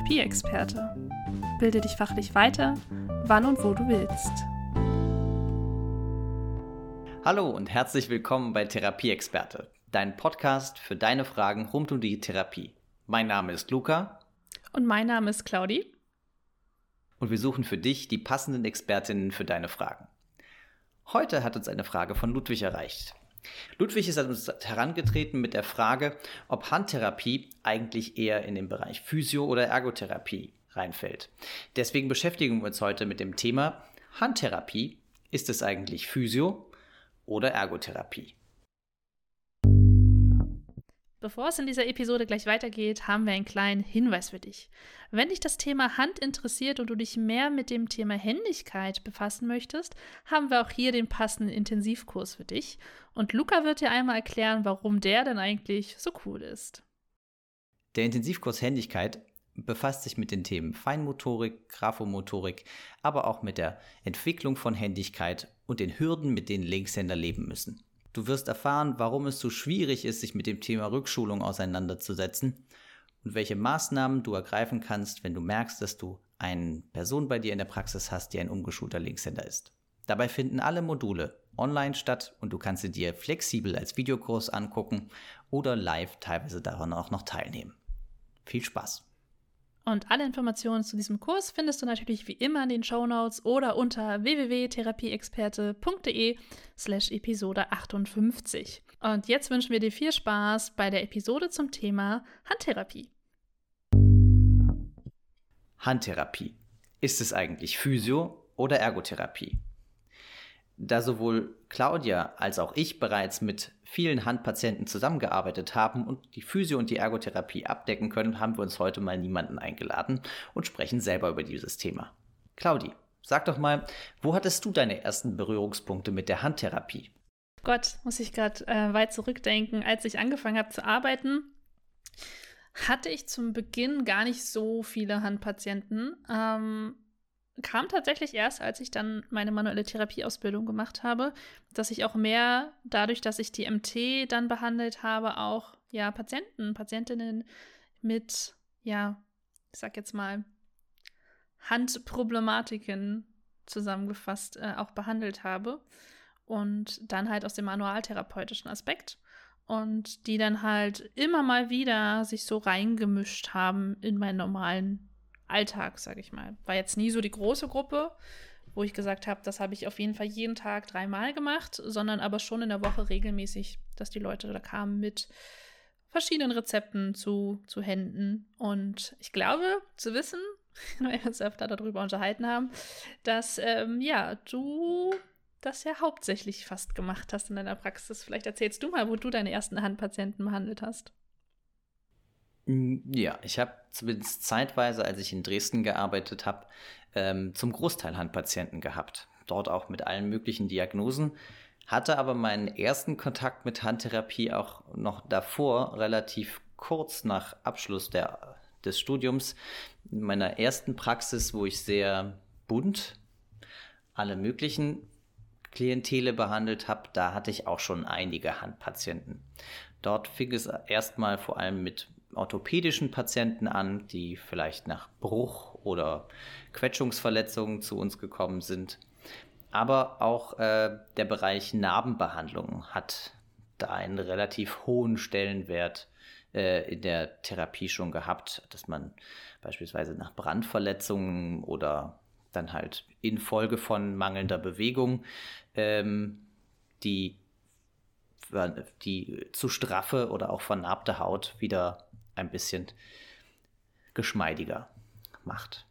Therapieexperte. Bilde dich fachlich weiter, wann und wo du willst. Hallo und herzlich willkommen bei Therapieexperte, dein Podcast für deine Fragen rund um die Therapie. Mein Name ist Luca. Und mein Name ist Claudi. Und wir suchen für dich die passenden Expertinnen für deine Fragen. Heute hat uns eine Frage von Ludwig erreicht. Ludwig ist an uns herangetreten mit der Frage, ob Handtherapie eigentlich eher in den Bereich Physio- oder Ergotherapie reinfällt. Deswegen beschäftigen wir uns heute mit dem Thema Handtherapie. Ist es eigentlich Physio oder Ergotherapie? Bevor es in dieser Episode gleich weitergeht, haben wir einen kleinen Hinweis für dich. Wenn dich das Thema Hand interessiert und du dich mehr mit dem Thema Händigkeit befassen möchtest, haben wir auch hier den passenden Intensivkurs für dich. Und Luca wird dir einmal erklären, warum der denn eigentlich so cool ist. Der Intensivkurs Händigkeit befasst sich mit den Themen Feinmotorik, Graphomotorik, aber auch mit der Entwicklung von Händigkeit und den Hürden, mit denen Linkshänder leben müssen. Du wirst erfahren, warum es so schwierig ist, sich mit dem Thema Rückschulung auseinanderzusetzen und welche Maßnahmen du ergreifen kannst, wenn du merkst, dass du eine Person bei dir in der Praxis hast, die ein umgeschulter Linkshänder ist. Dabei finden alle Module online statt und du kannst sie dir flexibel als Videokurs angucken oder live teilweise daran auch noch teilnehmen. Viel Spaß! Und alle Informationen zu diesem Kurs findest du natürlich wie immer in den Show Notes oder unter www.therapieexperte.de slash Episode 58. Und jetzt wünschen wir dir viel Spaß bei der Episode zum Thema Handtherapie. Handtherapie. Ist es eigentlich Physio- oder Ergotherapie? Da sowohl Claudia als auch ich bereits mit vielen Handpatienten zusammengearbeitet haben und die Physio- und die Ergotherapie abdecken können, haben wir uns heute mal niemanden eingeladen und sprechen selber über dieses Thema. Claudi, sag doch mal, wo hattest du deine ersten Berührungspunkte mit der Handtherapie? Gott, muss ich gerade äh, weit zurückdenken. Als ich angefangen habe zu arbeiten, hatte ich zum Beginn gar nicht so viele Handpatienten. Ähm, kam tatsächlich erst, als ich dann meine manuelle Therapieausbildung gemacht habe, dass ich auch mehr, dadurch, dass ich die MT dann behandelt habe, auch ja Patienten, Patientinnen mit, ja, ich sag jetzt mal, Handproblematiken zusammengefasst äh, auch behandelt habe. Und dann halt aus dem manualtherapeutischen Aspekt. Und die dann halt immer mal wieder sich so reingemischt haben in meinen normalen Alltag, sage ich mal. War jetzt nie so die große Gruppe, wo ich gesagt habe, das habe ich auf jeden Fall jeden Tag dreimal gemacht, sondern aber schon in der Woche regelmäßig, dass die Leute da kamen mit verschiedenen Rezepten zu, zu Händen. Und ich glaube zu wissen, weil wir uns öfter darüber unterhalten haben, dass ähm, ja, du das ja hauptsächlich fast gemacht hast in deiner Praxis. Vielleicht erzählst du mal, wo du deine ersten Handpatienten behandelt hast. Mm, ja, ich habe zumindest zeitweise, als ich in Dresden gearbeitet habe, ähm, zum Großteil Handpatienten gehabt. Dort auch mit allen möglichen Diagnosen. Hatte aber meinen ersten Kontakt mit Handtherapie auch noch davor, relativ kurz nach Abschluss der, des Studiums, in meiner ersten Praxis, wo ich sehr bunt alle möglichen Klientele behandelt habe, da hatte ich auch schon einige Handpatienten. Dort fing es erstmal vor allem mit orthopädischen Patienten an, die vielleicht nach Bruch oder Quetschungsverletzungen zu uns gekommen sind. Aber auch äh, der Bereich Narbenbehandlung hat da einen relativ hohen Stellenwert äh, in der Therapie schon gehabt, dass man beispielsweise nach Brandverletzungen oder dann halt infolge von mangelnder Bewegung ähm, die, die zu straffe oder auch vernarbte Haut wieder ein bisschen geschmeidiger macht.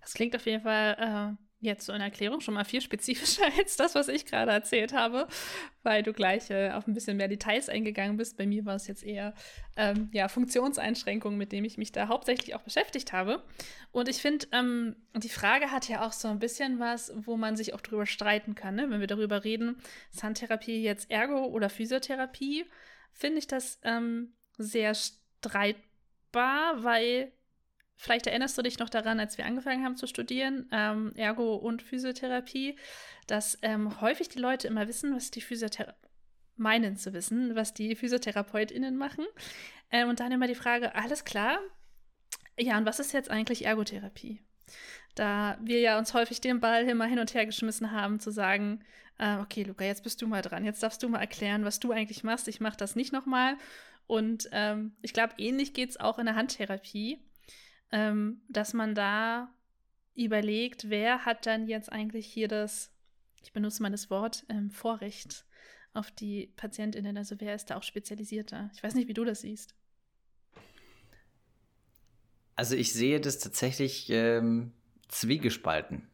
Das klingt auf jeden Fall äh, jetzt so in Erklärung schon mal viel spezifischer als das, was ich gerade erzählt habe, weil du gleich äh, auf ein bisschen mehr Details eingegangen bist. Bei mir war es jetzt eher ähm, ja, Funktionseinschränkungen, mit denen ich mich da hauptsächlich auch beschäftigt habe. Und ich finde, ähm, die Frage hat ja auch so ein bisschen was, wo man sich auch drüber streiten kann. Ne? Wenn wir darüber reden, ist Handtherapie jetzt Ergo oder Physiotherapie, finde ich das ähm, sehr streitbar, weil Vielleicht erinnerst du dich noch daran, als wir angefangen haben zu studieren, ähm, Ergo und Physiotherapie, dass ähm, häufig die Leute immer wissen, was die Physiotherapie meinen zu wissen, was die PhysiotherapeutInnen machen. Ähm, und dann immer die Frage, alles klar, Ja, und was ist jetzt eigentlich Ergotherapie? Da wir ja uns häufig den Ball immer hin und her geschmissen haben, zu sagen, äh, okay, Luca, jetzt bist du mal dran. Jetzt darfst du mal erklären, was du eigentlich machst. Ich mache das nicht nochmal. Und ähm, ich glaube, ähnlich geht es auch in der Handtherapie, ähm, dass man da überlegt, wer hat dann jetzt eigentlich hier das, ich benutze mal das Wort, ähm, Vorrecht auf die PatientInnen. Also wer ist da auch spezialisierter? Ich weiß nicht, wie du das siehst. Also ich sehe das tatsächlich ähm, zwiegespalten.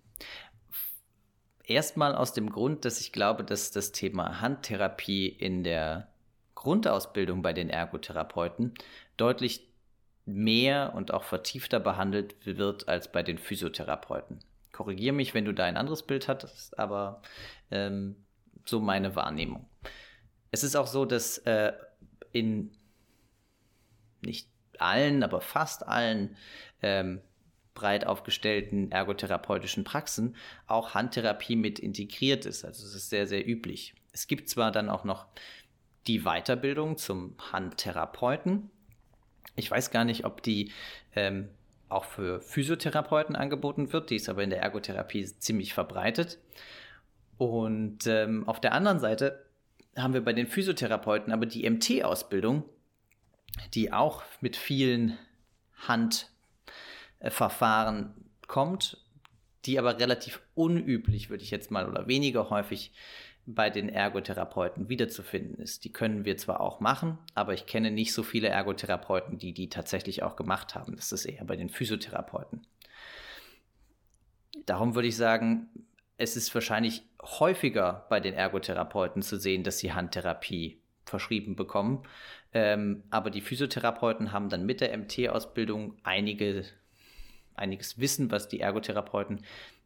Erstmal aus dem Grund, dass ich glaube, dass das Thema Handtherapie in der Grundausbildung bei den Ergotherapeuten deutlich mehr und auch vertiefter behandelt wird als bei den Physiotherapeuten. Korrigiere mich, wenn du da ein anderes Bild hattest, aber ähm, so meine Wahrnehmung. Es ist auch so, dass äh, in nicht allen, aber fast allen ähm, breit aufgestellten ergotherapeutischen Praxen auch Handtherapie mit integriert ist. Also es ist sehr, sehr üblich. Es gibt zwar dann auch noch die Weiterbildung zum Handtherapeuten. Ich weiß gar nicht, ob die ähm, auch für Physiotherapeuten angeboten wird. Die ist aber in der Ergotherapie ziemlich verbreitet. Und ähm, auf der anderen Seite haben wir bei den Physiotherapeuten aber die MT-Ausbildung, die auch mit vielen Handverfahren kommt, die aber relativ unüblich, würde ich jetzt mal, oder weniger häufig bei den Ergotherapeuten wiederzufinden ist. Die können wir zwar auch machen, aber ich kenne nicht so viele Ergotherapeuten, die die tatsächlich auch gemacht haben. Das ist eher bei den Physiotherapeuten. Darum würde ich sagen, es ist wahrscheinlich häufiger bei den Ergotherapeuten zu sehen, dass sie Handtherapie verschrieben bekommen. Ähm, aber die Physiotherapeuten haben dann mit der MT-Ausbildung einige, einiges Wissen, was die Ergotherapeuten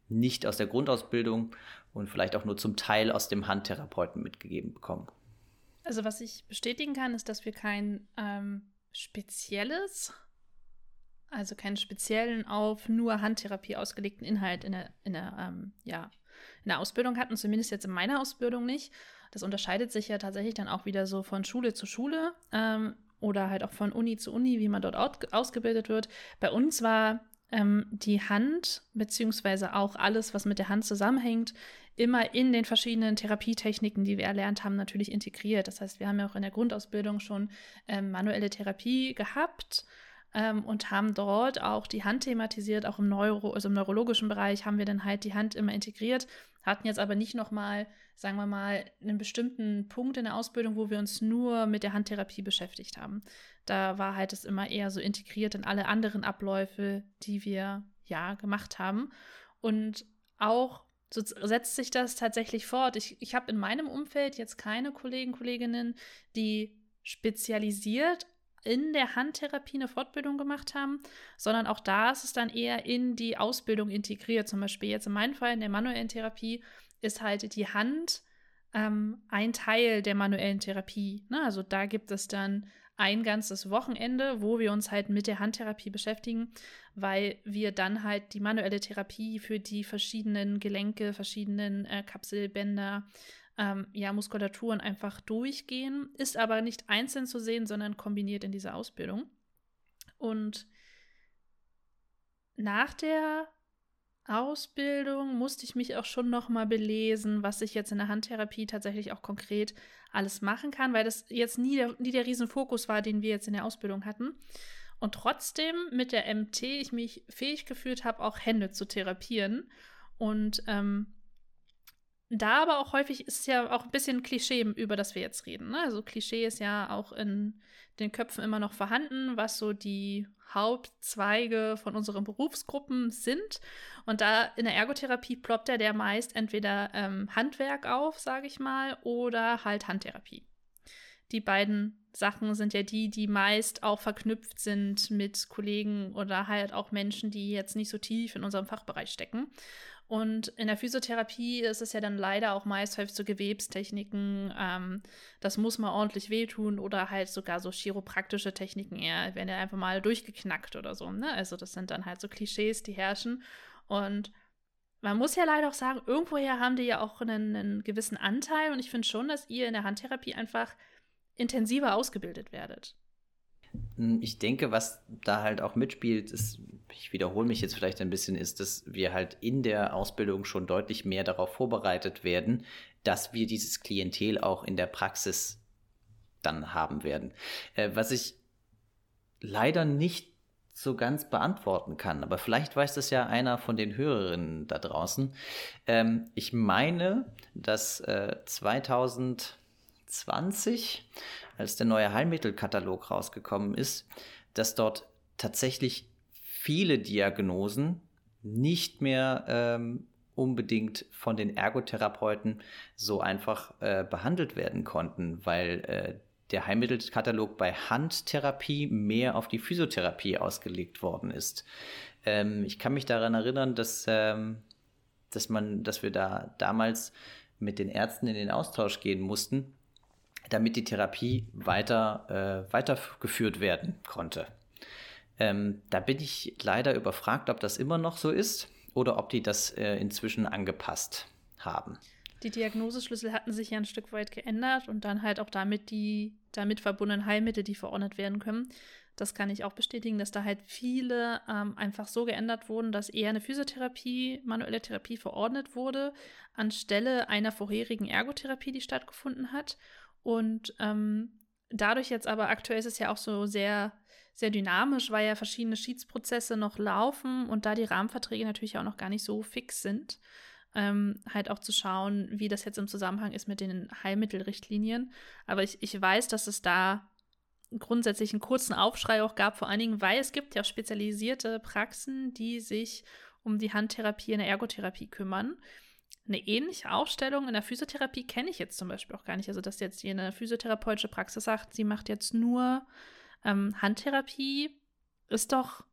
nicht aus der Grundausbildung und vielleicht auch nur zum Teil aus dem Handtherapeuten mitgegeben bekommen. Also was ich bestätigen kann, ist, dass wir kein ähm, spezielles also keinen speziellen auf nur Handtherapie ausgelegten Inhalt in der, in der ähm, ja, in der Ausbildung hatten, zumindest jetzt in meiner Ausbildung nicht. Das unterscheidet sich ja tatsächlich dann auch wieder so von Schule zu Schule ähm, oder halt auch von Uni zu Uni, wie man dort ausgebildet wird. Bei uns war ähm, die Hand, beziehungsweise auch alles, was mit der Hand zusammenhängt, immer in den verschiedenen Therapietechniken, die wir erlernt haben, natürlich integriert. Das heißt, wir haben ja auch in der Grundausbildung schon ähm, manuelle Therapie gehabt ähm, und haben dort auch die Hand thematisiert, auch im, Neuro, also im neurologischen Bereich haben wir dann halt die Hand immer integriert, hatten jetzt aber nicht nochmal, sagen wir mal, einen bestimmten Punkt in der Ausbildung, wo wir uns nur mit der Handtherapie beschäftigt haben. Da war halt es immer eher so integriert in alle anderen Abläufe, die wir ja gemacht haben. Und auch so setzt sich das tatsächlich fort. Ich, ich habe in meinem Umfeld jetzt keine Kollegen, Kolleginnen, die spezialisiert in der Handtherapie eine Fortbildung gemacht haben, sondern auch da ist es dann eher in die Ausbildung integriert. Zum Beispiel jetzt in meinem Fall in der manuellen Therapie ist halt die Hand ähm, ein Teil der manuellen Therapie. Ne? Also da gibt es dann ein ganzes Wochenende, wo wir uns halt mit der Handtherapie beschäftigen, weil wir dann halt die manuelle Therapie für die verschiedenen Gelenke, verschiedenen äh, Kapselbänder, ähm, ja, Muskulaturen einfach durchgehen, ist aber nicht einzeln zu sehen, sondern kombiniert in dieser Ausbildung. Und nach der Ausbildung musste ich mich auch schon noch mal belesen, was ich jetzt in der Handtherapie tatsächlich auch konkret alles machen kann, weil das jetzt nie der, nie der Riesenfokus war, den wir jetzt in der Ausbildung hatten. Und trotzdem mit der MT ich mich fähig gefühlt habe, auch Hände zu therapieren. Und ähm, da aber auch häufig ist ja auch ein bisschen Klischee, über das wir jetzt reden. Ne? Also Klischee ist ja auch in den Köpfen immer noch vorhanden, was so die Hauptzweige von unseren Berufsgruppen sind. Und da in der Ergotherapie ploppt ja der meist entweder ähm, Handwerk auf, sage ich mal, oder halt Handtherapie. Die beiden Sachen sind ja die, die meist auch verknüpft sind mit Kollegen oder halt auch Menschen, die jetzt nicht so tief in unserem Fachbereich stecken. Und in der Physiotherapie ist es ja dann leider auch meist häufig so Gewebstechniken, ähm, das muss mal ordentlich wehtun oder halt sogar so chiropraktische Techniken eher, werden ja einfach mal durchgeknackt oder so. Ne? Also das sind dann halt so Klischees, die herrschen. Und man muss ja leider auch sagen, irgendwoher haben die ja auch einen, einen gewissen Anteil und ich finde schon, dass ihr in der Handtherapie einfach intensiver ausgebildet werdet. Ich denke, was da halt auch mitspielt, ist, ich wiederhole mich jetzt vielleicht ein bisschen, ist, dass wir halt in der Ausbildung schon deutlich mehr darauf vorbereitet werden, dass wir dieses Klientel auch in der Praxis dann haben werden. Äh, was ich leider nicht so ganz beantworten kann, aber vielleicht weiß das ja einer von den Hörerinnen da draußen. Ähm, ich meine, dass äh, 2020, als der neue Heilmittelkatalog rausgekommen ist, dass dort tatsächlich viele Diagnosen nicht mehr ähm, unbedingt von den Ergotherapeuten so einfach äh, behandelt werden konnten, weil äh, der Heilmittelkatalog bei Handtherapie mehr auf die Physiotherapie ausgelegt worden ist. Ähm, ich kann mich daran erinnern, dass, ähm, dass, man, dass wir da damals mit den Ärzten in den Austausch gehen mussten, damit die Therapie weiter äh, weitergeführt werden konnte. Ähm, da bin ich leider überfragt, ob das immer noch so ist oder ob die das äh, inzwischen angepasst haben. Die Diagnoseschlüssel hatten sich ja ein Stück weit geändert und dann halt auch damit die damit verbundenen Heilmittel, die verordnet werden können. Das kann ich auch bestätigen, dass da halt viele ähm, einfach so geändert wurden, dass eher eine Physiotherapie, manuelle Therapie verordnet wurde, anstelle einer vorherigen Ergotherapie, die stattgefunden hat. Und ähm, dadurch jetzt aber aktuell ist es ja auch so sehr, sehr dynamisch, weil ja verschiedene Schiedsprozesse noch laufen und da die Rahmenverträge natürlich auch noch gar nicht so fix sind ähm, halt auch zu schauen, wie das jetzt im Zusammenhang ist mit den Heilmittelrichtlinien. Aber ich, ich weiß, dass es da grundsätzlich einen kurzen Aufschrei auch gab, vor allen Dingen, weil es gibt ja spezialisierte Praxen, die sich um die Handtherapie in der Ergotherapie kümmern. Eine ähnliche Aufstellung in der Physiotherapie kenne ich jetzt zum Beispiel auch gar nicht. Also, dass jetzt hier eine physiotherapeutische Praxis sagt, sie macht jetzt nur ähm, Handtherapie, ist doch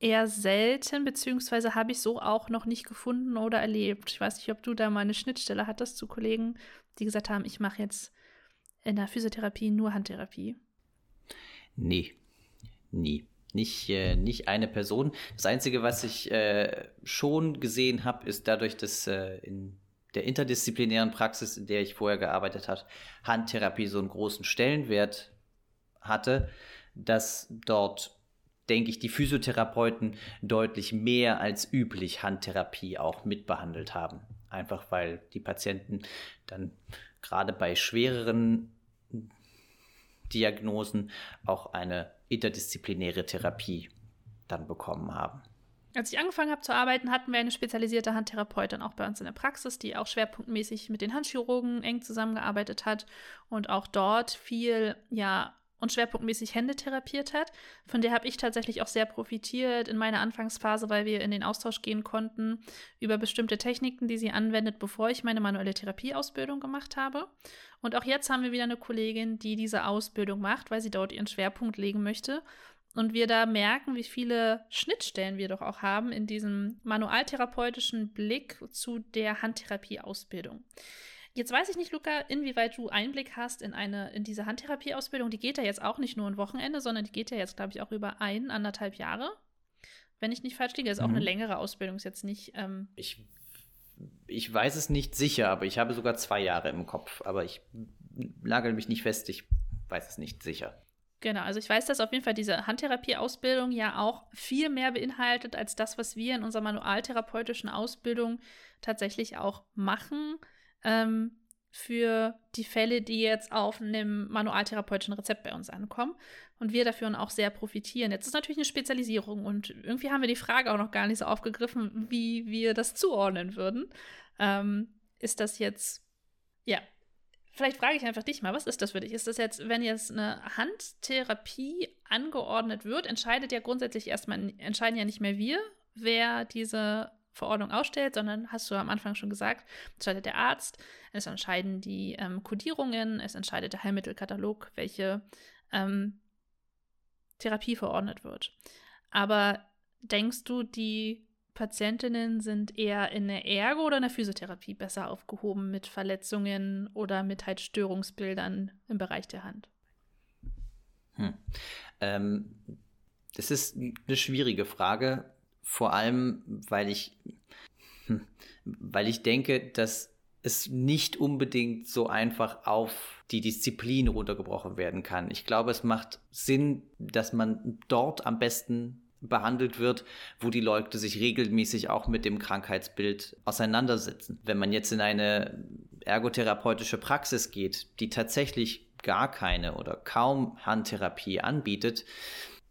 eher selten, beziehungsweise habe ich so auch noch nicht gefunden oder erlebt. Ich weiß nicht, ob du da mal eine Schnittstelle hattest zu Kollegen, die gesagt haben, ich mache jetzt in der Physiotherapie nur Handtherapie. Nee, nie. Nicht, äh, nicht eine Person. Das Einzige, was ich äh, schon gesehen habe, ist dadurch, dass äh, in der interdisziplinären Praxis, in der ich vorher gearbeitet habe, Handtherapie so einen großen Stellenwert hatte, dass dort denke ich, die Physiotherapeuten deutlich mehr als üblich Handtherapie auch mitbehandelt haben. Einfach weil die Patienten dann gerade bei schwereren Diagnosen auch eine interdisziplinäre Therapie dann bekommen haben. Als ich angefangen habe zu arbeiten, hatten wir eine spezialisierte Handtherapeutin auch bei uns in der Praxis, die auch schwerpunktmäßig mit den Handchirurgen eng zusammengearbeitet hat und auch dort viel ja und schwerpunktmäßig Hände therapiert hat. Von der habe ich tatsächlich auch sehr profitiert in meiner Anfangsphase, weil wir in den Austausch gehen konnten über bestimmte Techniken, die sie anwendet, bevor ich meine manuelle Therapieausbildung gemacht habe. Und auch jetzt haben wir wieder eine Kollegin, die diese Ausbildung macht, weil sie dort ihren Schwerpunkt legen möchte. Und wir da merken, wie viele Schnittstellen wir doch auch haben in diesem manualtherapeutischen Blick zu der Handtherapieausbildung. Jetzt weiß ich nicht, Luca, inwieweit du Einblick hast in eine, in diese Handtherapieausbildung. Die geht ja jetzt auch nicht nur ein Wochenende, sondern die geht ja jetzt, glaube ich, auch über ein, anderthalb Jahre. Wenn ich nicht falsch liege, ist mhm. auch eine mhm. längere Ausbildung, ist jetzt nicht. Ähm ich, ich weiß es nicht sicher, aber ich habe sogar zwei Jahre im Kopf. Aber ich lagere mich nicht fest, ich weiß es nicht sicher. Genau, also ich weiß, dass auf jeden Fall diese Handtherapieausbildung ja auch viel mehr beinhaltet als das, was wir in unserer manualtherapeutischen Ausbildung tatsächlich auch machen ähm, für die Fälle, die jetzt auf einem manualtherapeutischen Rezept bei uns ankommen und wir dafür auch sehr profitieren. Jetzt ist natürlich eine Spezialisierung und irgendwie haben wir die Frage auch noch gar nicht so aufgegriffen, wie wir das zuordnen würden. Ähm, ist das jetzt, ja, vielleicht frage ich einfach dich mal, was ist das für dich? Ist das jetzt, wenn jetzt eine Handtherapie angeordnet wird, entscheidet ja grundsätzlich erstmal, entscheiden ja nicht mehr wir, wer diese Verordnung ausstellt, sondern hast du am Anfang schon gesagt, entscheidet der Arzt, es entscheiden die ähm, Kodierungen, es entscheidet der Heilmittelkatalog, welche ähm, Therapie verordnet wird. Aber denkst du, die Patientinnen sind eher in der Ergo oder in der Physiotherapie besser aufgehoben mit Verletzungen oder mit halt Störungsbildern im Bereich der Hand? Hm. Ähm, das ist eine schwierige Frage, vor allem, weil ich, hm, weil ich denke, dass es nicht unbedingt so einfach auf die Disziplin runtergebrochen werden kann. Ich glaube, es macht Sinn, dass man dort am besten behandelt wird, wo die Leute sich regelmäßig auch mit dem Krankheitsbild auseinandersetzen. Wenn man jetzt in eine ergotherapeutische Praxis geht, die tatsächlich gar keine oder kaum Handtherapie anbietet,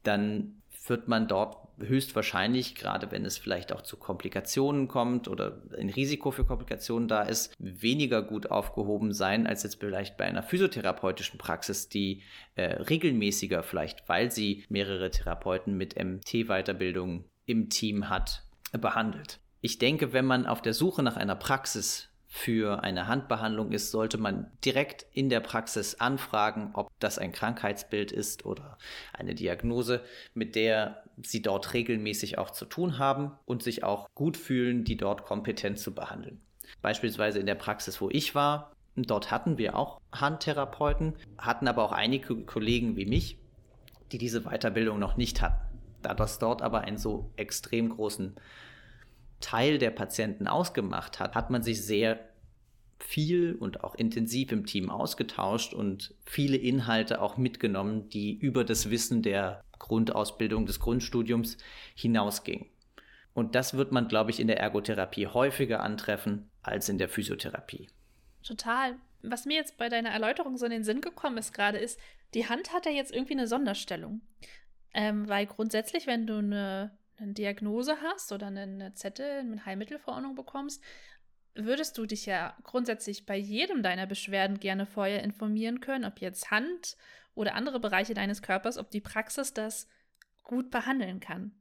dann wird man dort höchstwahrscheinlich, gerade wenn es vielleicht auch zu Komplikationen kommt oder ein Risiko für Komplikationen da ist, weniger gut aufgehoben sein als jetzt vielleicht bei einer physiotherapeutischen Praxis, die äh, regelmäßiger vielleicht, weil sie mehrere Therapeuten mit MT-Weiterbildung im Team hat, behandelt. Ich denke, wenn man auf der Suche nach einer Praxis für eine Handbehandlung ist, sollte man direkt in der Praxis anfragen, ob das ein Krankheitsbild ist oder eine Diagnose, mit der sie dort regelmäßig auch zu tun haben und sich auch gut fühlen, die dort kompetent zu behandeln. Beispielsweise in der Praxis, wo ich war, dort hatten wir auch Handtherapeuten, hatten aber auch einige Kollegen wie mich, die diese Weiterbildung noch nicht hatten. Da das dort aber einen so extrem großen Teil der Patienten ausgemacht hat, hat man sich sehr viel und auch intensiv im Team ausgetauscht und viele Inhalte auch mitgenommen, die über das Wissen der Grundausbildung des Grundstudiums hinausgingen. Und das wird man, glaube ich, in der Ergotherapie häufiger antreffen als in der Physiotherapie. Total. Was mir jetzt bei deiner Erläuterung so in den Sinn gekommen ist gerade, ist, die Hand hat ja jetzt irgendwie eine Sonderstellung. Ähm, weil grundsätzlich, wenn du eine eine Diagnose hast oder eine Zettel mit Heilmittelverordnung bekommst, würdest du dich ja grundsätzlich bei jedem deiner Beschwerden gerne vorher informieren können, ob jetzt Hand oder andere Bereiche deines Körpers, ob die Praxis das gut behandeln kann.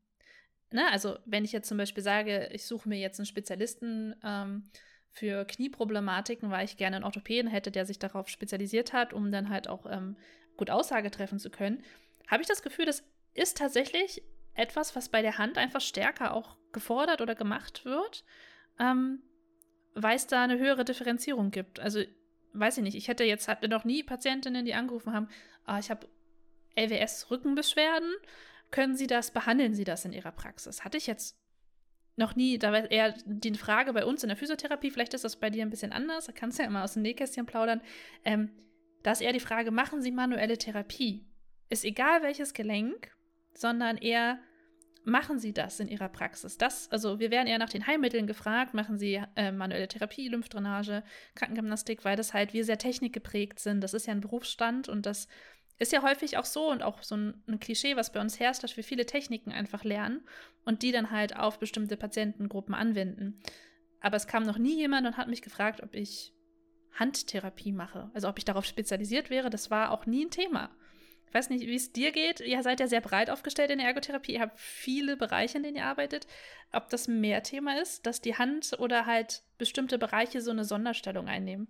Ne? Also wenn ich jetzt zum Beispiel sage, ich suche mir jetzt einen Spezialisten ähm, für Knieproblematiken, weil ich gerne einen Orthopäden hätte, der sich darauf spezialisiert hat, um dann halt auch ähm, gut Aussage treffen zu können, habe ich das Gefühl, das ist tatsächlich etwas, was bei der Hand einfach stärker auch gefordert oder gemacht wird, ähm, weil es da eine höhere Differenzierung gibt. Also, weiß ich nicht, ich hätte jetzt hatte noch nie Patientinnen, die angerufen haben, ah, ich habe LWS-Rückenbeschwerden, können Sie das, behandeln Sie das in Ihrer Praxis? Hatte ich jetzt noch nie, da war eher die Frage bei uns in der Physiotherapie, vielleicht ist das bei dir ein bisschen anders, da kannst du ja immer aus dem Nähkästchen plaudern. Ähm, da ist eher die Frage, machen Sie manuelle Therapie? Ist egal welches Gelenk, sondern eher machen Sie das in Ihrer Praxis? Das, also wir werden eher nach den Heilmitteln gefragt, machen Sie äh, manuelle Therapie, Lymphdrainage, Krankengymnastik, weil das halt wir sehr technikgeprägt sind. Das ist ja ein Berufsstand und das ist ja häufig auch so und auch so ein, ein Klischee, was bei uns herrscht, dass wir viele Techniken einfach lernen und die dann halt auf bestimmte Patientengruppen anwenden. Aber es kam noch nie jemand und hat mich gefragt, ob ich Handtherapie mache. Also ob ich darauf spezialisiert wäre, das war auch nie ein Thema. Weiß nicht, wie es dir geht. Ihr seid ja sehr breit aufgestellt in der Ergotherapie. Ihr habt viele Bereiche, in denen ihr arbeitet. Ob das mehr Thema ist, dass die Hand oder halt bestimmte Bereiche so eine Sonderstellung einnehmen?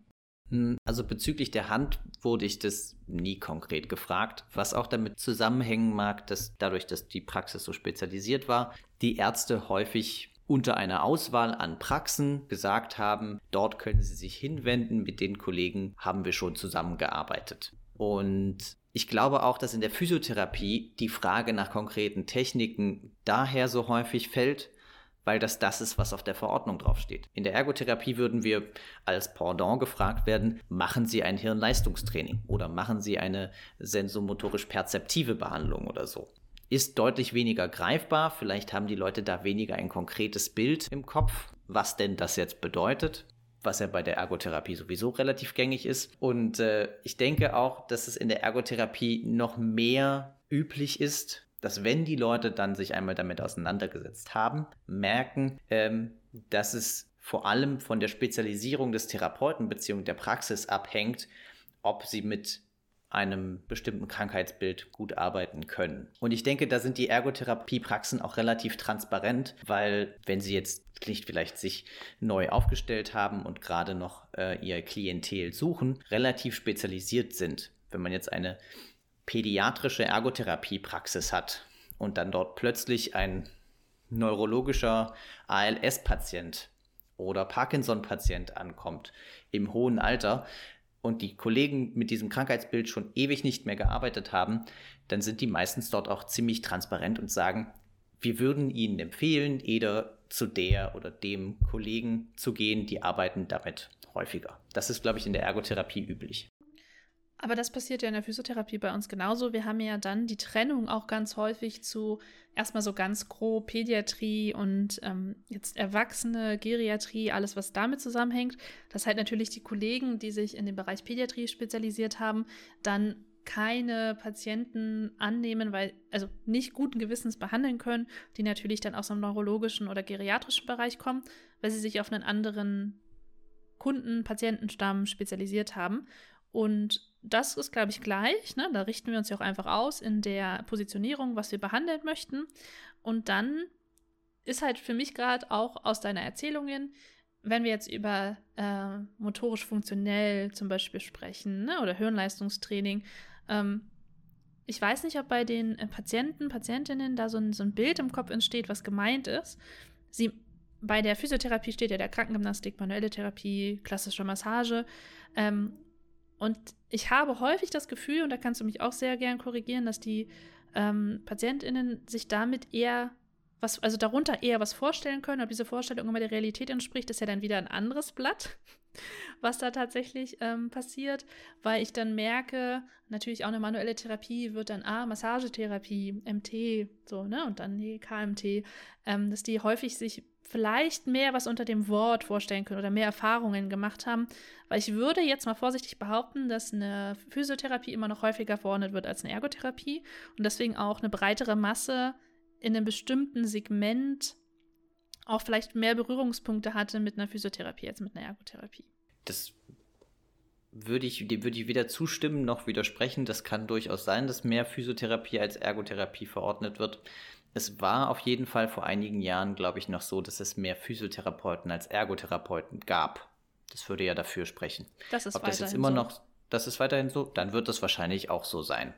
Hm, also bezüglich der Hand wurde ich das nie konkret gefragt, was auch damit zusammenhängen mag, dass dadurch, dass die Praxis so spezialisiert war, die Ärzte häufig unter einer Auswahl an Praxen gesagt haben, dort können Sie sich hinwenden, mit den Kollegen haben wir schon zusammengearbeitet. Und ich glaube auch, dass in der Physiotherapie die Frage nach konkreten Techniken daher so häufig fällt, weil das das ist, was auf der Verordnung draufsteht. In der Ergotherapie würden wir als Pendant gefragt werden, machen Sie ein Hirnleistungstraining oder machen Sie eine sensomotorisch perzeptive Behandlung oder so. Ist deutlich weniger greifbar, vielleicht haben die Leute da weniger ein konkretes Bild im Kopf, was denn das jetzt bedeutet was ja bei der Ergotherapie sowieso relativ gängig ist. Und äh, ich denke auch, dass es in der Ergotherapie noch mehr üblich ist, dass wenn die Leute dann sich einmal damit auseinandergesetzt haben, merken, ähm, dass es vor allem von der Spezialisierung des Therapeuten bzw. der Praxis abhängt, ob sie mit einem bestimmten Krankheitsbild gut arbeiten können. Und ich denke, da sind die Ergotherapiepraxen auch relativ transparent, weil wenn sie jetzt nicht vielleicht sich neu aufgestellt haben und gerade noch äh, ihr Klientel suchen, relativ spezialisiert sind. Wenn man jetzt eine pädiatrische Ergotherapiepraxis hat und dann dort plötzlich ein neurologischer ALS-Patient oder Parkinson-Patient ankommt im hohen Alter, und die Kollegen mit diesem Krankheitsbild schon ewig nicht mehr gearbeitet haben, dann sind die meistens dort auch ziemlich transparent und sagen, wir würden Ihnen empfehlen, eher zu der oder dem Kollegen zu gehen, die arbeiten damit häufiger. Das ist, glaube ich, in der Ergotherapie üblich. Aber das passiert ja in der Physiotherapie bei uns genauso. Wir haben ja dann die Trennung auch ganz häufig zu erstmal so ganz grob Pädiatrie und ähm, jetzt Erwachsene, Geriatrie, alles, was damit zusammenhängt. Dass halt natürlich die Kollegen, die sich in den Bereich Pädiatrie spezialisiert haben, dann keine Patienten annehmen, weil, also nicht guten Gewissens behandeln können, die natürlich dann aus dem neurologischen oder geriatrischen Bereich kommen, weil sie sich auf einen anderen Kunden, Patientenstamm spezialisiert haben. Und das ist, glaube ich, gleich. Ne? Da richten wir uns ja auch einfach aus in der Positionierung, was wir behandeln möchten. Und dann ist halt für mich gerade auch aus deiner Erzählungen, wenn wir jetzt über äh, motorisch funktionell zum Beispiel sprechen ne? oder Hirnleistungstraining, ähm, ich weiß nicht, ob bei den äh, Patienten, Patientinnen da so ein, so ein Bild im Kopf entsteht, was gemeint ist. Sie, bei der Physiotherapie steht ja der Krankengymnastik, manuelle Therapie, klassische Massage. Ähm, und ich habe häufig das Gefühl, und da kannst du mich auch sehr gern korrigieren, dass die ähm, PatientInnen sich damit eher was, also darunter eher was vorstellen können. Ob diese Vorstellung immer der Realität entspricht, ist ja dann wieder ein anderes Blatt, was da tatsächlich ähm, passiert, weil ich dann merke, natürlich auch eine manuelle Therapie wird dann, ah, Massagetherapie, MT, so, ne, und dann die KMT, ähm, dass die häufig sich vielleicht mehr was unter dem Wort vorstellen können oder mehr Erfahrungen gemacht haben. Weil ich würde jetzt mal vorsichtig behaupten, dass eine Physiotherapie immer noch häufiger verordnet wird als eine Ergotherapie und deswegen auch eine breitere Masse in einem bestimmten Segment auch vielleicht mehr Berührungspunkte hatte mit einer Physiotherapie als mit einer Ergotherapie. Das würde ich, dem würde ich weder zustimmen noch widersprechen. Das kann durchaus sein, dass mehr Physiotherapie als Ergotherapie verordnet wird. Es war auf jeden Fall vor einigen Jahren, glaube ich, noch so, dass es mehr Physiotherapeuten als Ergotherapeuten gab. Das würde ja dafür sprechen. Das ist Ob das jetzt immer so. noch, das ist weiterhin so, dann wird das wahrscheinlich auch so sein.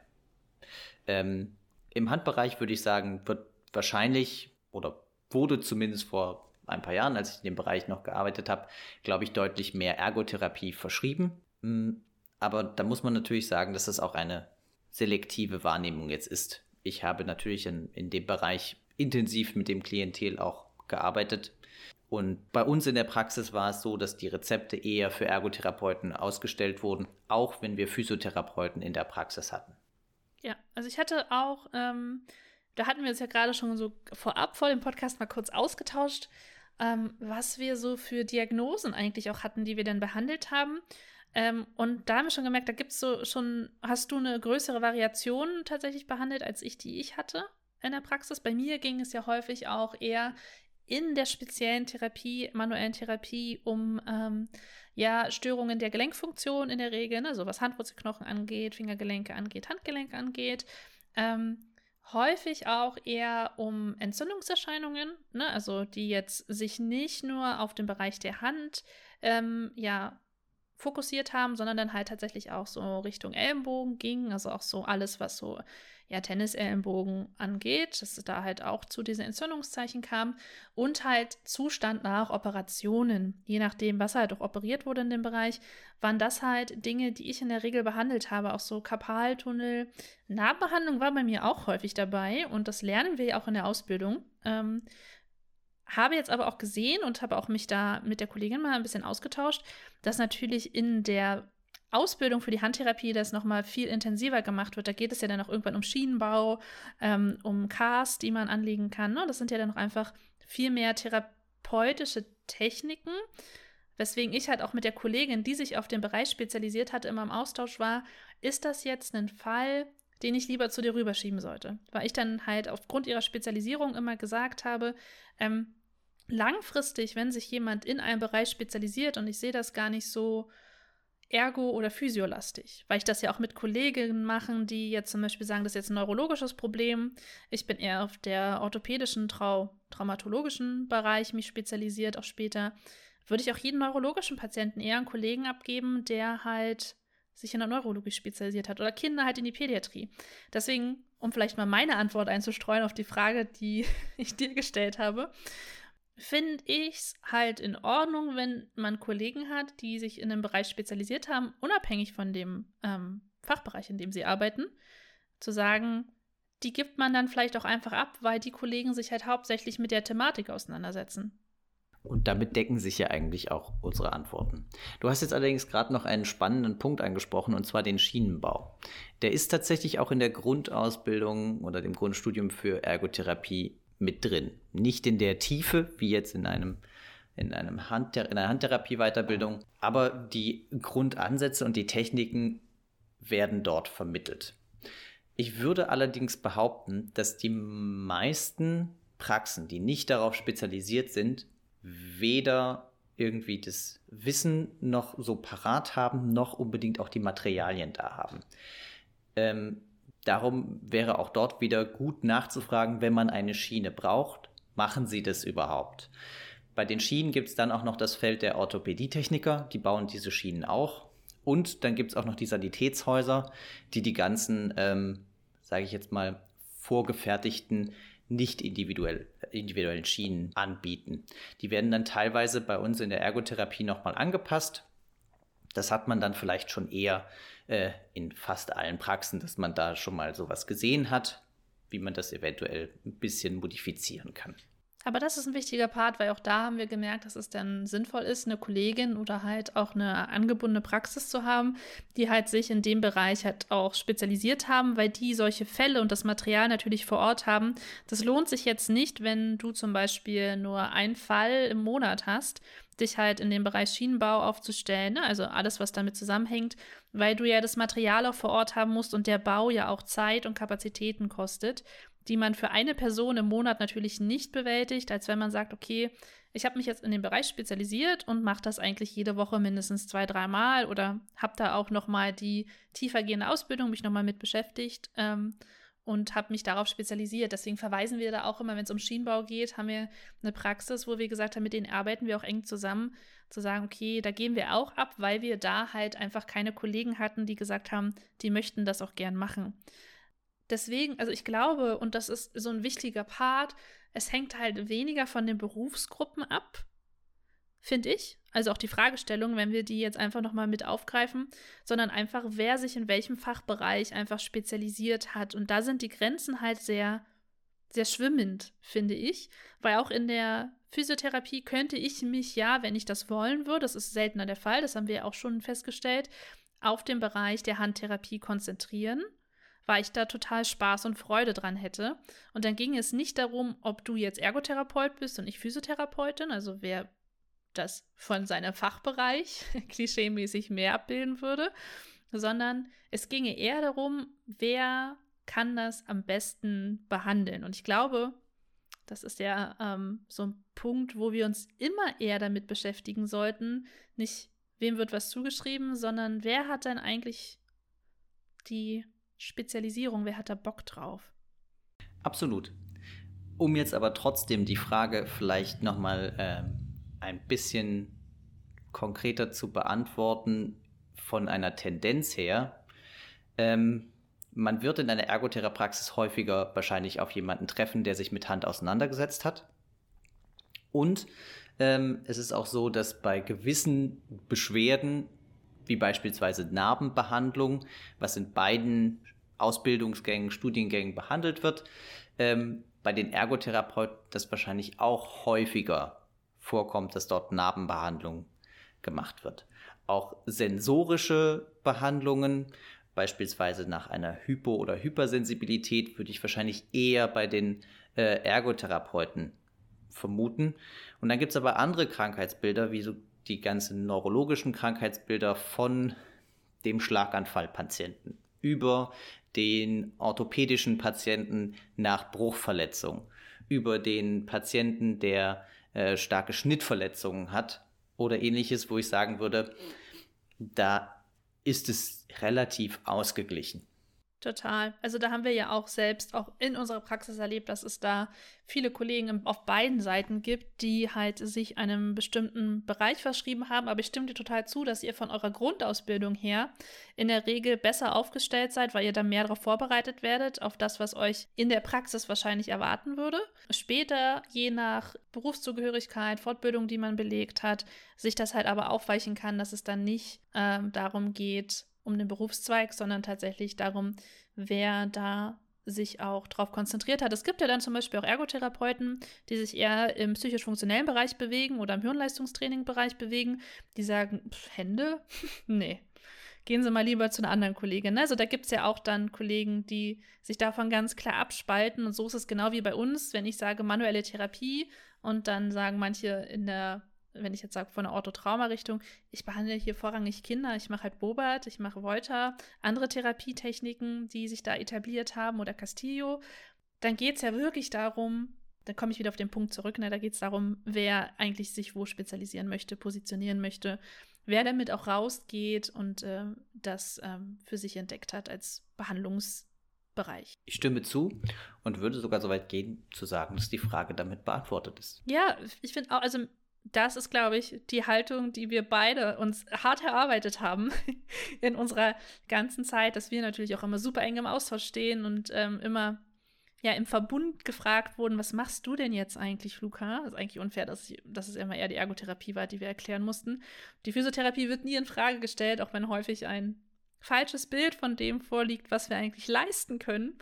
Ähm, Im Handbereich würde ich sagen, wird wahrscheinlich oder wurde zumindest vor ein paar Jahren, als ich in dem Bereich noch gearbeitet habe, glaube ich, deutlich mehr Ergotherapie verschrieben. Hm, aber da muss man natürlich sagen, dass das auch eine selektive Wahrnehmung jetzt ist ich habe natürlich in, in dem Bereich intensiv mit dem Klientel auch gearbeitet. Und bei uns in der Praxis war es so, dass die Rezepte eher für Ergotherapeuten ausgestellt wurden, auch wenn wir Physiotherapeuten in der Praxis hatten. Ja, also ich hatte auch, ähm, da hatten wir uns ja gerade schon so vorab vor dem Podcast mal kurz ausgetauscht, ähm, was wir so für Diagnosen eigentlich auch hatten, die wir dann behandelt haben. Ähm, und da haben wir schon gemerkt, da gibt es so schon, hast du eine größere Variation tatsächlich behandelt, als ich die ich hatte in der Praxis. Bei mir ging es ja häufig auch eher in der speziellen Therapie, manuellen Therapie, um ähm, ja, Störungen der Gelenkfunktion in der Regel, ne, so was Handwurzelknochen angeht, Fingergelenke angeht, Handgelenk angeht. Ähm, häufig auch eher um Entzündungserscheinungen, ne, also die jetzt sich nicht nur auf den Bereich der Hand ähm, ja fokussiert haben, sondern dann halt tatsächlich auch so Richtung Ellenbogen ging, also auch so alles, was so ja Tennisellenbogen angeht, dass es da halt auch zu diesen Entzündungszeichen kam und halt Zustand nach Operationen, je nachdem, was halt auch operiert wurde in dem Bereich, waren das halt Dinge, die ich in der Regel behandelt habe, auch so Karpaltunnel. Nahbehandlung war bei mir auch häufig dabei und das lernen wir ja auch in der Ausbildung. Ähm, habe jetzt aber auch gesehen und habe auch mich da mit der Kollegin mal ein bisschen ausgetauscht, dass natürlich in der Ausbildung für die Handtherapie das nochmal viel intensiver gemacht wird. Da geht es ja dann auch irgendwann um Schienenbau, ähm, um Cars, die man anlegen kann. Ne? Das sind ja dann auch einfach viel mehr therapeutische Techniken. Weswegen ich halt auch mit der Kollegin, die sich auf den Bereich spezialisiert hat, immer im Austausch war, ist das jetzt ein Fall, den ich lieber zu dir rüberschieben sollte? Weil ich dann halt aufgrund ihrer Spezialisierung immer gesagt habe, ähm, langfristig, wenn sich jemand in einem Bereich spezialisiert, und ich sehe das gar nicht so ergo- oder physiolastig, weil ich das ja auch mit Kolleginnen machen, die jetzt zum Beispiel sagen, das ist jetzt ein neurologisches Problem. Ich bin eher auf der orthopädischen, Trau traumatologischen Bereich mich spezialisiert, auch später. Würde ich auch jeden neurologischen Patienten eher einen Kollegen abgeben, der halt sich in der Neurologie spezialisiert hat oder Kinder halt in die Pädiatrie. Deswegen, um vielleicht mal meine Antwort einzustreuen auf die Frage, die ich dir gestellt habe, finde ich es halt in Ordnung, wenn man Kollegen hat, die sich in einem Bereich spezialisiert haben, unabhängig von dem ähm, Fachbereich, in dem sie arbeiten, zu sagen, die gibt man dann vielleicht auch einfach ab, weil die Kollegen sich halt hauptsächlich mit der Thematik auseinandersetzen. Und damit decken sich ja eigentlich auch unsere Antworten. Du hast jetzt allerdings gerade noch einen spannenden Punkt angesprochen, und zwar den Schienenbau. Der ist tatsächlich auch in der Grundausbildung oder dem Grundstudium für Ergotherapie mit drin. Nicht in der Tiefe, wie jetzt in einem in, einem Hand, in einer Handtherapie-Weiterbildung, aber die Grundansätze und die Techniken werden dort vermittelt. Ich würde allerdings behaupten, dass die meisten Praxen, die nicht darauf spezialisiert sind, weder irgendwie das Wissen noch so parat haben, noch unbedingt auch die Materialien da haben. Ähm, darum wäre auch dort wieder gut nachzufragen, wenn man eine Schiene braucht, machen Sie das überhaupt? Bei den Schienen gibt es dann auch noch das Feld der Orthopädietechniker, die bauen diese Schienen auch. Und dann gibt es auch noch die Sanitätshäuser, die die ganzen, ähm, sage ich jetzt mal, vorgefertigten nicht individuell, individuellen Schienen anbieten. Die werden dann teilweise bei uns in der Ergotherapie nochmal angepasst. Das hat man dann vielleicht schon eher äh, in fast allen Praxen, dass man da schon mal sowas gesehen hat, wie man das eventuell ein bisschen modifizieren kann. Aber das ist ein wichtiger Part, weil auch da haben wir gemerkt, dass es dann sinnvoll ist, eine Kollegin oder halt auch eine angebundene Praxis zu haben, die halt sich in dem Bereich halt auch spezialisiert haben, weil die solche Fälle und das Material natürlich vor Ort haben. Das lohnt sich jetzt nicht, wenn du zum Beispiel nur einen Fall im Monat hast, dich halt in dem Bereich Schienenbau aufzustellen, ne? also alles, was damit zusammenhängt, weil du ja das Material auch vor Ort haben musst und der Bau ja auch Zeit und Kapazitäten kostet die man für eine Person im Monat natürlich nicht bewältigt, als wenn man sagt, okay, ich habe mich jetzt in dem Bereich spezialisiert und mache das eigentlich jede Woche mindestens zwei, dreimal oder habe da auch nochmal die tiefergehende Ausbildung, mich nochmal mit beschäftigt ähm, und habe mich darauf spezialisiert. Deswegen verweisen wir da auch immer, wenn es um Schienenbau geht, haben wir eine Praxis, wo wir gesagt haben, mit denen arbeiten wir auch eng zusammen, zu sagen, okay, da gehen wir auch ab, weil wir da halt einfach keine Kollegen hatten, die gesagt haben, die möchten das auch gern machen. Deswegen, also ich glaube, und das ist so ein wichtiger Part, es hängt halt weniger von den Berufsgruppen ab, finde ich. Also auch die Fragestellung, wenn wir die jetzt einfach nochmal mit aufgreifen, sondern einfach, wer sich in welchem Fachbereich einfach spezialisiert hat. Und da sind die Grenzen halt sehr, sehr schwimmend, finde ich. Weil auch in der Physiotherapie könnte ich mich ja, wenn ich das wollen würde, das ist seltener der Fall, das haben wir auch schon festgestellt, auf den Bereich der Handtherapie konzentrieren weil ich da total Spaß und Freude dran hätte. Und dann ging es nicht darum, ob du jetzt Ergotherapeut bist und ich Physiotherapeutin, also wer das von seinem Fachbereich klischeemäßig mehr abbilden würde, sondern es ginge eher darum, wer kann das am besten behandeln. Und ich glaube, das ist ja ähm, so ein Punkt, wo wir uns immer eher damit beschäftigen sollten, nicht wem wird was zugeschrieben, sondern wer hat denn eigentlich die Spezialisierung, wer hat da Bock drauf? Absolut. Um jetzt aber trotzdem die Frage vielleicht nochmal äh, ein bisschen konkreter zu beantworten, von einer Tendenz her, ähm, man wird in einer Ergotherapraxis häufiger wahrscheinlich auf jemanden treffen, der sich mit Hand auseinandergesetzt hat. Und ähm, es ist auch so, dass bei gewissen Beschwerden wie beispielsweise Narbenbehandlung, was in beiden Ausbildungsgängen, Studiengängen behandelt wird, ähm, bei den Ergotherapeuten das wahrscheinlich auch häufiger vorkommt, dass dort Narbenbehandlung gemacht wird. Auch sensorische Behandlungen, beispielsweise nach einer Hypo- oder Hypersensibilität, würde ich wahrscheinlich eher bei den äh, Ergotherapeuten vermuten. Und dann gibt es aber andere Krankheitsbilder, wie so die ganzen neurologischen Krankheitsbilder von dem Schlaganfallpatienten über den orthopädischen Patienten nach Bruchverletzung, über den Patienten, der äh, starke Schnittverletzungen hat oder ähnliches, wo ich sagen würde, da ist es relativ ausgeglichen. Total. Also da haben wir ja auch selbst auch in unserer Praxis erlebt, dass es da viele Kollegen auf beiden Seiten gibt, die halt sich einem bestimmten Bereich verschrieben haben. Aber ich stimme dir total zu, dass ihr von eurer Grundausbildung her in der Regel besser aufgestellt seid, weil ihr da mehr darauf vorbereitet werdet, auf das, was euch in der Praxis wahrscheinlich erwarten würde. Später, je nach Berufszugehörigkeit, Fortbildung, die man belegt hat, sich das halt aber aufweichen kann, dass es dann nicht ähm, darum geht, um den Berufszweig, sondern tatsächlich darum, wer da sich auch darauf konzentriert hat. Es gibt ja dann zum Beispiel auch Ergotherapeuten, die sich eher im psychisch-funktionellen Bereich bewegen oder im Hirnleistungstraining-Bereich bewegen, die sagen, pff, Hände? nee. Gehen Sie mal lieber zu einer anderen Kollegin. Also da gibt es ja auch dann Kollegen, die sich davon ganz klar abspalten. Und so ist es genau wie bei uns, wenn ich sage manuelle Therapie und dann sagen manche in der wenn ich jetzt sage, von der Orthotrauma-Richtung, ich behandle hier vorrangig Kinder, ich mache halt Bobert, ich mache Volta, andere Therapietechniken, die sich da etabliert haben oder Castillo, dann geht es ja wirklich darum, da komme ich wieder auf den Punkt zurück, ne, da geht es darum, wer eigentlich sich wo spezialisieren möchte, positionieren möchte, wer damit auch rausgeht und äh, das ähm, für sich entdeckt hat als Behandlungsbereich. Ich stimme zu und würde sogar so weit gehen, zu sagen, dass die Frage damit beantwortet ist. Ja, ich finde auch, also das ist, glaube ich, die Haltung, die wir beide uns hart erarbeitet haben in unserer ganzen Zeit, dass wir natürlich auch immer super eng im Austausch stehen und ähm, immer ja im Verbund gefragt wurden, was machst du denn jetzt eigentlich, Luca? Das ist eigentlich unfair, dass, ich, dass es immer eher die Ergotherapie war, die wir erklären mussten. Die Physiotherapie wird nie in Frage gestellt, auch wenn häufig ein falsches Bild von dem vorliegt, was wir eigentlich leisten können.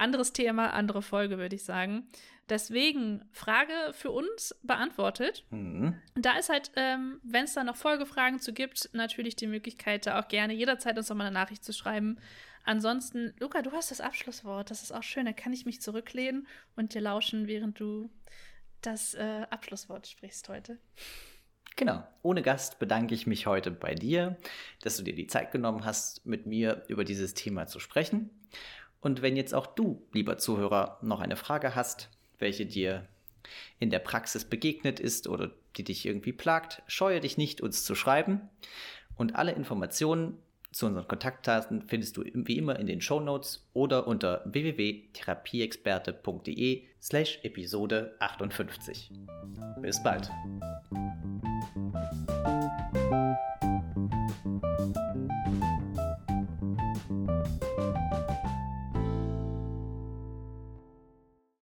Anderes Thema, andere Folge, würde ich sagen. Deswegen Frage für uns beantwortet. Mhm. Da ist halt, ähm, wenn es da noch Folgefragen zu gibt, natürlich die Möglichkeit, da auch gerne jederzeit uns nochmal eine Nachricht zu schreiben. Ansonsten, Luca, du hast das Abschlusswort. Das ist auch schön. Da kann ich mich zurücklehnen und dir lauschen, während du das äh, Abschlusswort sprichst heute. Genau. Ohne Gast bedanke ich mich heute bei dir, dass du dir die Zeit genommen hast, mit mir über dieses Thema zu sprechen. Und wenn jetzt auch du, lieber Zuhörer, noch eine Frage hast, welche dir in der Praxis begegnet ist oder die dich irgendwie plagt, scheue dich nicht, uns zu schreiben. Und alle Informationen zu unseren Kontaktdaten findest du wie immer in den Show Notes oder unter www.therapieexperte.de slash Episode 58. Bis bald.